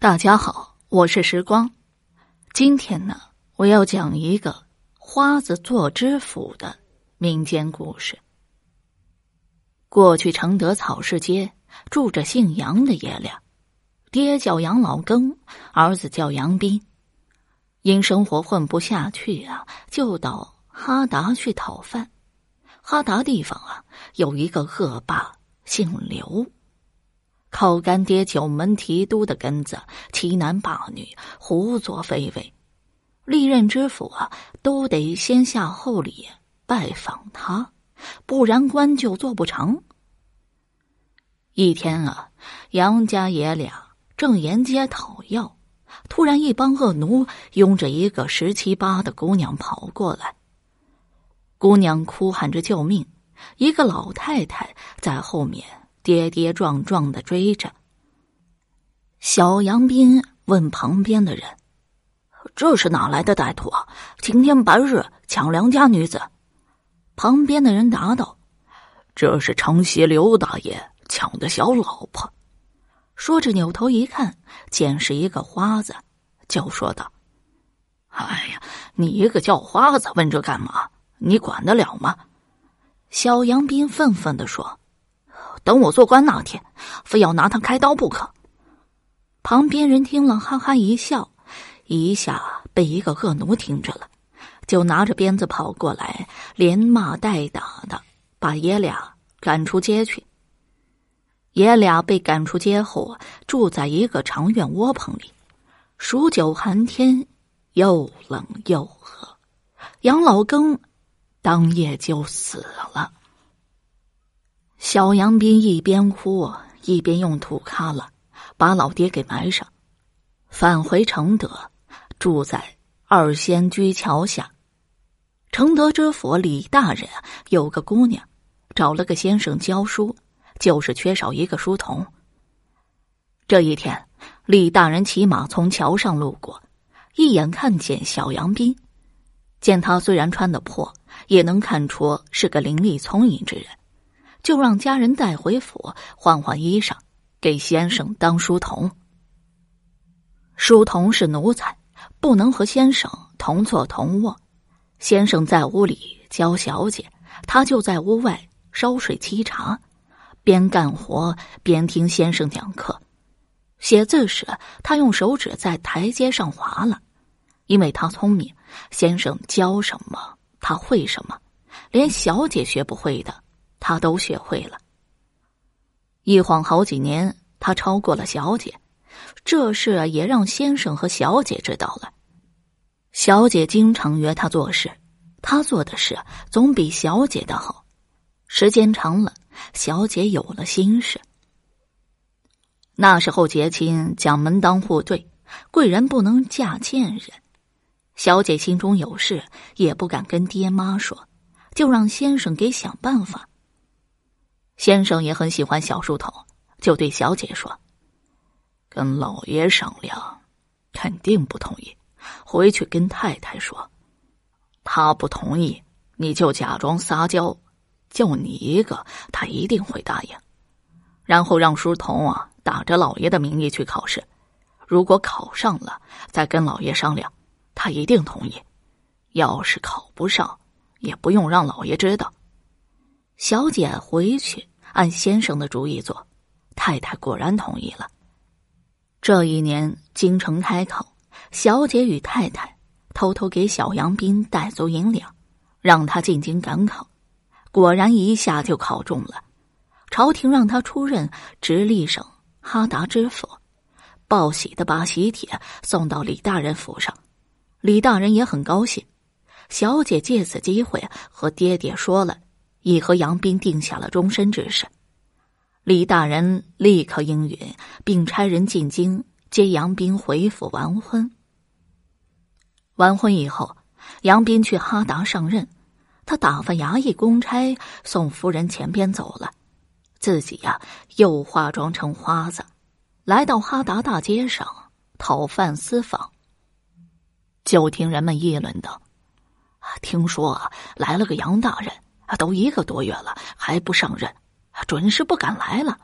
大家好，我是时光。今天呢，我要讲一个花子做知府的民间故事。过去承德草市街住着姓杨的爷俩，爹叫杨老庚，儿子叫杨斌。因生活混不下去啊，就到哈达去讨饭。哈达地方啊，有一个恶霸，姓刘。靠干爹九门提督的根子，欺男霸女，胡作非为。历任知府啊，都得先下厚礼拜访他，不然官就做不成。一天啊，杨家爷俩正沿街讨要，突然一帮恶奴拥着一个十七八的姑娘跑过来。姑娘哭喊着救命，一个老太太在后面。跌跌撞撞的追着。小杨斌问旁边的人：“这是哪来的歹徒啊？今天白日抢良家女子？”旁边的人答道：“这是城西刘大爷抢的小老婆。”说着扭头一看，见是一个花子，就说道：“哎呀，你一个叫花子问这干嘛？你管得了吗？”小杨斌愤愤的说。等我做官那天，非要拿他开刀不可。旁边人听了，哈哈一笑，一下被一个恶奴听着了，就拿着鞭子跑过来，连骂带打的，把爷俩赶出街去。爷俩被赶出街后，住在一个长院窝棚里，数九寒天，又冷又饿。杨老庚当夜就死了。小杨斌一边哭一边用土咖了，把老爹给埋上，返回承德，住在二仙居桥下。承德知府李大人有个姑娘，找了个先生教书，就是缺少一个书童。这一天，李大人骑马从桥上路过，一眼看见小杨斌，见他虽然穿的破，也能看出是个伶俐聪颖之人。就让家人带回府换换衣裳，给先生当书童。书童是奴才，不能和先生同坐同卧。先生在屋里教小姐，他就在屋外烧水沏茶，边干活边听先生讲课。写字时，他用手指在台阶上划了，因为他聪明。先生教什么，他会什么，连小姐学不会的。他都学会了。一晃好几年，他超过了小姐，这事也让先生和小姐知道了。小姐经常约他做事，他做的事总比小姐的好。时间长了，小姐有了心事。那时候结亲讲门当户对，贵人不能嫁贱人。小姐心中有事，也不敢跟爹妈说，就让先生给想办法。先生也很喜欢小书童，就对小姐说：“跟老爷商量，肯定不同意。回去跟太太说，他不同意，你就假装撒娇，就你一个，他一定会答应。然后让书童啊打着老爷的名义去考试，如果考上了，再跟老爷商量，他一定同意。要是考不上，也不用让老爷知道。”小姐回去按先生的主意做，太太果然同意了。这一年京城开考，小姐与太太偷偷给小杨斌带足银两，让他进京赶考。果然一下就考中了，朝廷让他出任直隶省哈达知府，报喜的把喜帖送到李大人府上，李大人也很高兴。小姐借此机会和爹爹说了。已和杨斌定下了终身之事，李大人立刻应允，并差人进京接杨斌回府完婚。完婚以后，杨斌去哈达上任，他打发衙役公差送夫人前边走了，自己呀又化妆成花子，来到哈达大街上讨饭私访。就听人们议论道：“听说来了个杨大人。”啊，都一个多月了，还不上任，准是不敢来了。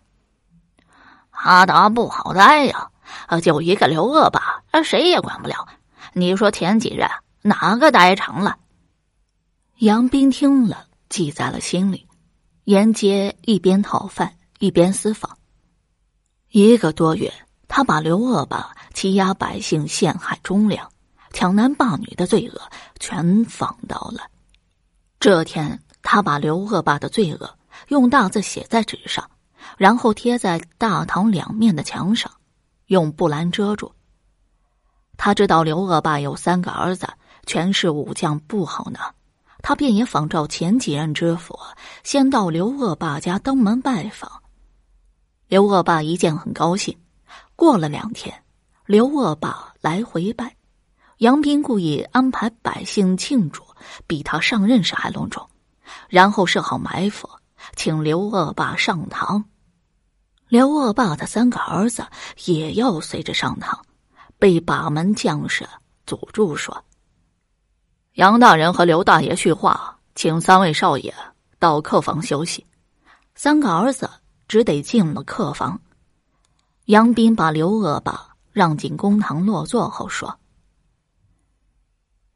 阿达不好待呀，啊，就一个刘恶霸，谁也管不了。你说前几日哪个待长了？杨斌听了，记在了心里，沿街一边讨饭一边私访。一个多月，他把刘恶霸欺压百姓、陷害忠良、抢男霸女的罪恶全放到了。这天，他把刘恶霸的罪恶用大字写在纸上，然后贴在大堂两面的墙上，用布栏遮住。他知道刘恶霸有三个儿子，全是武将，不好拿。他便也仿照前几任知府，先到刘恶霸家登门拜访。刘恶霸一见很高兴。过了两天，刘恶霸来回拜，杨斌故意安排百姓庆祝，比他上任时还隆重，然后设好埋伏，请刘恶霸上堂。刘恶霸的三个儿子也要随着上堂，被把门将士阻住说。杨大人和刘大爷叙话，请三位少爷到客房休息。三个儿子只得进了客房。杨斌把刘恶霸让进公堂落座后说：“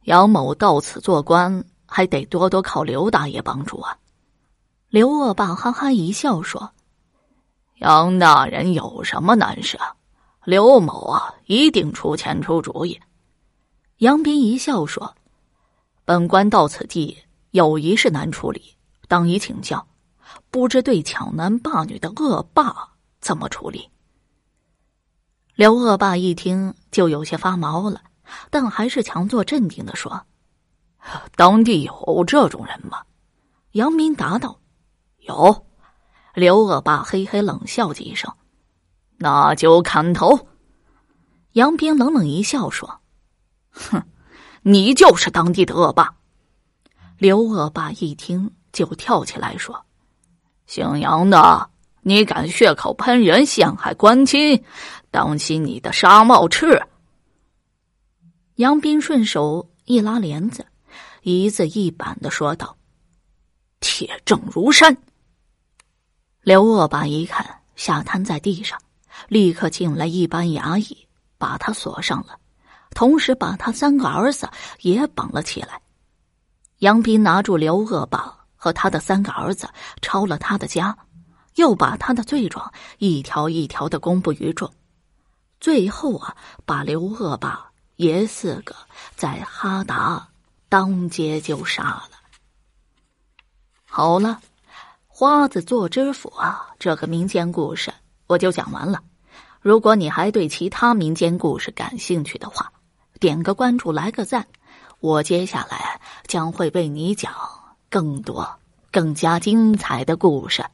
杨某到此做官，还得多多靠刘大爷帮助啊。”刘恶霸哈哈一笑说：“杨大人有什么难事啊？刘某啊，一定出钱出主意。”杨斌一笑说。本官到此地有一事难处理，当以请教，不知对抢男霸女的恶霸怎么处理？刘恶霸一听就有些发毛了，但还是强作镇定的说：“当地有这种人吗？”杨明答道：“有。”刘恶霸嘿嘿冷笑几声：“那就砍头。”杨斌冷冷一笑说：“哼。”你就是当地的恶霸。刘恶霸一听就跳起来说：“姓杨的，你敢血口喷人，陷害官亲，当心你的纱帽翅！”杨斌顺手一拉帘子，一字一板的说道：“铁证如山。”刘恶霸一看，吓瘫在地上，立刻进来一班衙役，把他锁上了。同时把他三个儿子也绑了起来。杨斌拿住刘恶霸和他的三个儿子，抄了他的家，又把他的罪状一条一条的公布于众。最后啊，把刘恶霸爷四个在哈达当街就杀了。好了，花子做知府啊，这个民间故事我就讲完了。如果你还对其他民间故事感兴趣的话，点个关注，来个赞，我接下来将会为你讲更多、更加精彩的故事。